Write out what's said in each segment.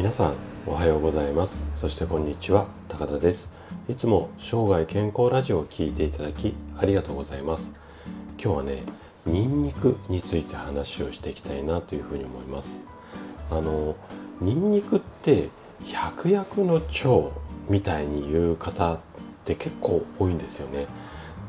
皆さんおはようございます。そしてこんにちは。高田です。いつも生涯健康ラジオを聴いていただきありがとうございます。今日はねニンニクについて話をしていきたいなというふうに思います。あのニンニクって百薬の長みたいに言う方って結構多いんですよね。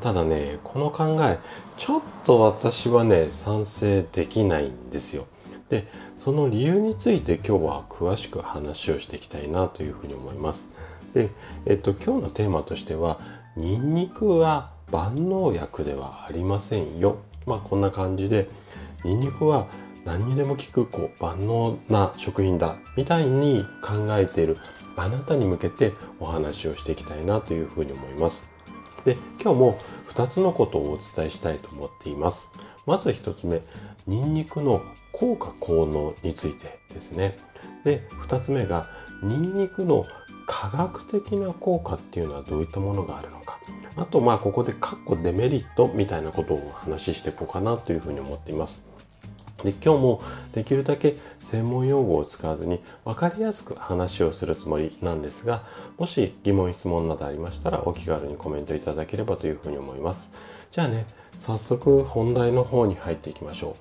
ただねこの考えちょっと私はね賛成できないんですよ。でその理由について今日は詳しく話をしていきたいなというふうに思います。で、えっと、今日のテーマとしてはニンニクは万能薬ではありませんよ。まあこんな感じでニンニクは何にでも効くこう万能な食品だみたいに考えているあなたに向けてお話をしていきたいなというふうに思います。で今日も2つのことをお伝えしたいと思っています。まず1つ目、ニンニクの効果効能についてですね。で、2つ目が、ニンニクの科学的な効果っていうのはどういったものがあるのか。あと、まあ、ここでカッコデメリットみたいなことをお話ししていこうかなというふうに思っています。で今日もできるだけ専門用語を使わずに分かりやすく話をするつもりなんですがもし疑問質問などありましたらお気軽にコメントいただければというふうに思いますじゃあね早速本題の方に入っていきましょ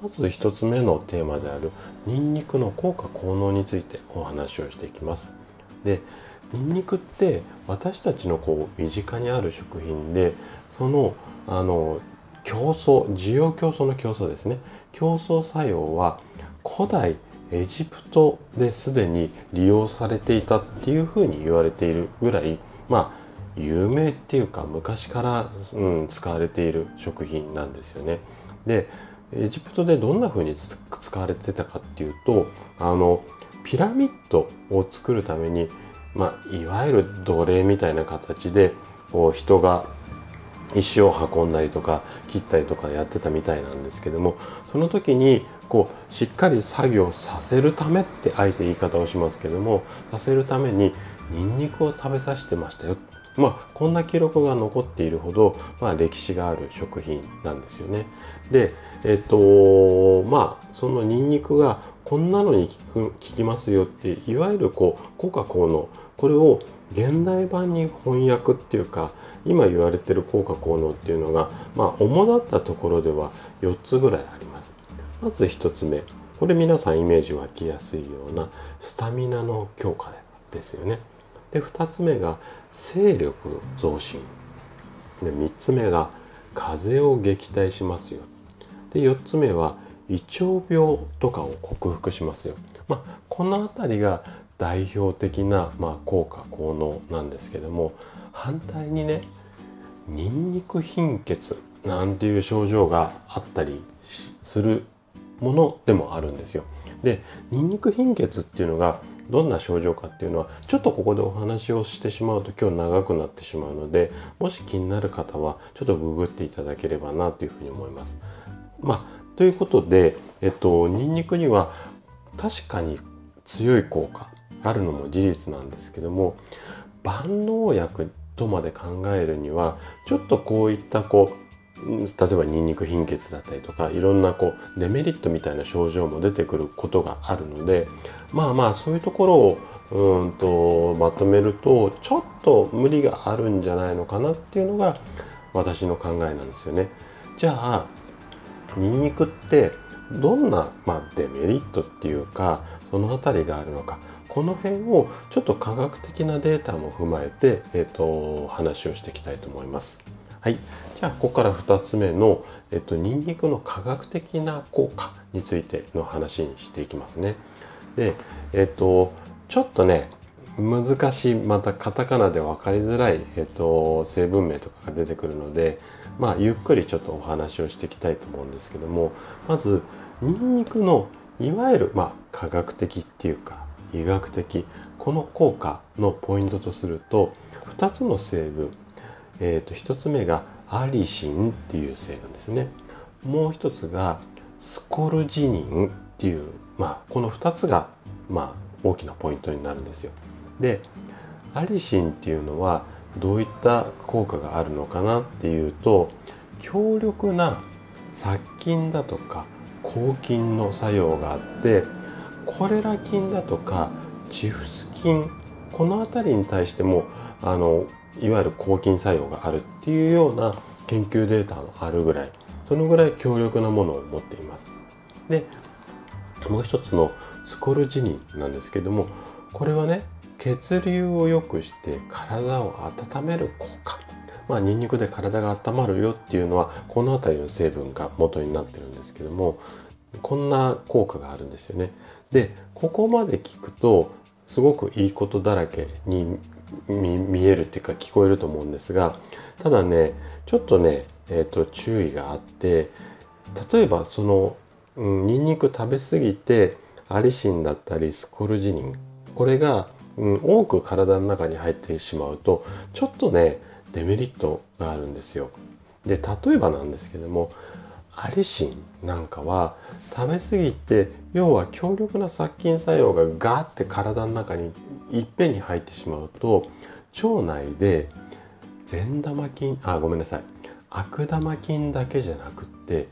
うまず1つ目のテーマであるニンニクの効果効能についてお話をしていきます。でニンニクって私たちのこう身近にある食品でそのあの競争需要競争の競争ですね競争作用は古代エジプトですでに利用されていたっていうふうに言われているぐらいまあ有名っていうか昔から、うん、使われている食品なんですよね。でエジプトでどんな風に使われてたかっていうとあのピラミッドを作るために、まあ、いわゆる奴隷みたいな形でこう人が石を運んだりとか切ったりとかやってたみたいなんですけどもその時にこうしっかり作業させるためってあえて言い方をしますけどもさせるためにニンニクを食べさせてましたよ。まあ、こんな記録が残っているほど、まあ、歴史がある食品なんですよね。で、えっと、まあ、そのニンニクがこんなのに効きますよって、いわゆるこう、効果効能、これを現代版に翻訳っていうか、今言われてる効果効能っていうのが、まあ、主だったところでは4つぐらいあります。まず1つ目。これ皆さんイメージ湧きやすいようなスタミナの強化ですよね。で2つ目が勢力増進。で3つ目が風を撃退しますよ。で4つ目は胃腸病とかを克服しますよ、まあ、この辺りが代表的な、まあ、効果効能なんですけども反対にねニンニク貧血なんていう症状があったりするものでもあるんですよ。でニンニク貧血っていうのがどんな症状かっていうのはちょっとここでお話をしてしまうと今日長くなってしまうのでもし気になる方はちょっとググっていただければなというふうに思います。まあ、ということで、えっと、ニンニクには確かに強い効果あるのも事実なんですけども万能薬とまで考えるにはちょっとこういったこう例えばニンニク貧血だったりとかいろんなこうデメリットみたいな症状も出てくることがあるのでまあまあそういうところをうんとまとめるとちょっと無理があるんじゃないのかなっていうのが私の考えなんですよね。じゃあニンニクってどんな、まあ、デメリットっていうかその辺りがあるのかこの辺をちょっと科学的なデータも踏まえて、えーと、と話をしていきたいと思います。はい、じゃあここから2つ目の、えっと、ニンニクの科学的な効果についての話にしていきますね。で、えっと、ちょっとね難しいまたカタカナで分かりづらい、えっと、成分名とかが出てくるので、まあ、ゆっくりちょっとお話をしていきたいと思うんですけどもまずニンニクのいわゆる、まあ、科学的っていうか医学的この効果のポイントとすると2つの成分えー、と1つ目がアリシンっていう成分ですね。もう一つがスコルジニンっていう、まあ、この2つが、まあ、大きなポイントになるんですよ。でアリシンっていうのはどういった効果があるのかなっていうと強力な殺菌だとか抗菌の作用があってコレラ菌だとかチフス菌この辺りに対してもあのいわゆる抗菌作用があるっていうような研究データのあるぐらいそのぐらい強力なものを持っています。でもう一つのスコルジニンなんですけどもこれはね血流を良くして体を温める効果まあニンニクで体が温まるよっていうのはこの辺りの成分が元になってるんですけどもこんな効果があるんですよね。でここまで聞くとすごくいいことだらけに見えるっていうか聞こえると思うんですがただねちょっとね、えーと、注意があって例えばその、うん、ニンニク食べ過ぎてアリシンだったりスコルジニンこれが、うん、多く体の中に入ってしまうとちょっとねデメリットがあるんですよ。で例えばなんですけどもアリシンなんかは食べ過ぎて要は強力な殺菌作用がガーって体の中にいっぺんに入ってしまうと腸内で善玉菌あごめんなさい悪玉菌だけじゃなくって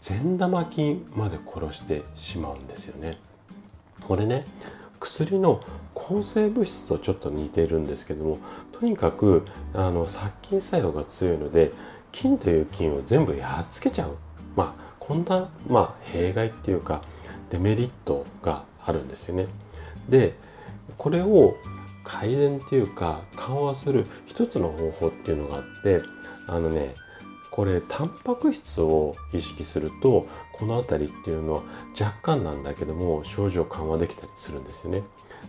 善玉菌まで殺してしまうんですよね。これね薬の抗生物質とちょっと似てるんですけどもとにかくあの殺菌作用が強いので菌という菌を全部やっつけちゃうまあこんな、まあ、弊害っていうかデメリットがあるんですよね。でこれを改善っていうか緩和する一つの方法っていうのがあってあのねこれタンパク質を意識するとこの辺りっていうのは若干なんだけども症状緩和できたりするんですよね。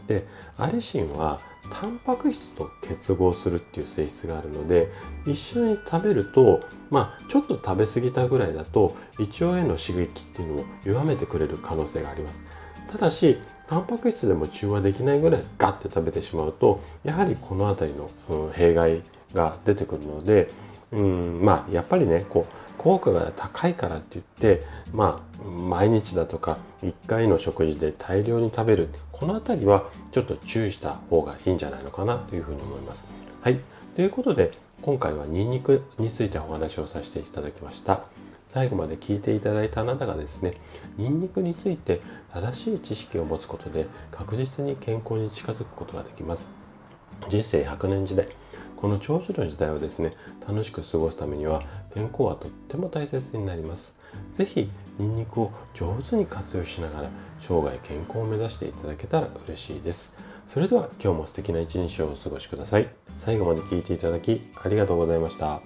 でアリシンはタンパク質と結合するっていう性質があるので一緒に食べるとまあちょっと食べ過ぎたぐらいだと胃腸への刺激っていうのを弱めてくれる可能性があります。ただしタンパク質でも中和できないぐらいガッて食べてしまうとやはりこの辺りの、うん、弊害が出てくるので、うん、まあやっぱりねこう効果が高いからって言ってまあ毎日だとか1回の食事で大量に食べるこの辺りはちょっと注意した方がいいんじゃないのかなというふうに思います。はいということで今回はニンニクについてお話をさせていただきました。最後まで聞いていただいたあなたがですねニンニクについて正しい知識を持つことで確実に健康に近づくことができます人生100年時代この長寿の時代をですね楽しく過ごすためには健康はとっても大切になります。是非ニンニクを上手に活用しながら生涯健康を目指していただけたら嬉しいです。それでは今日も素敵な一日をお過ごしください。最後まで聴いていただきありがとうございました。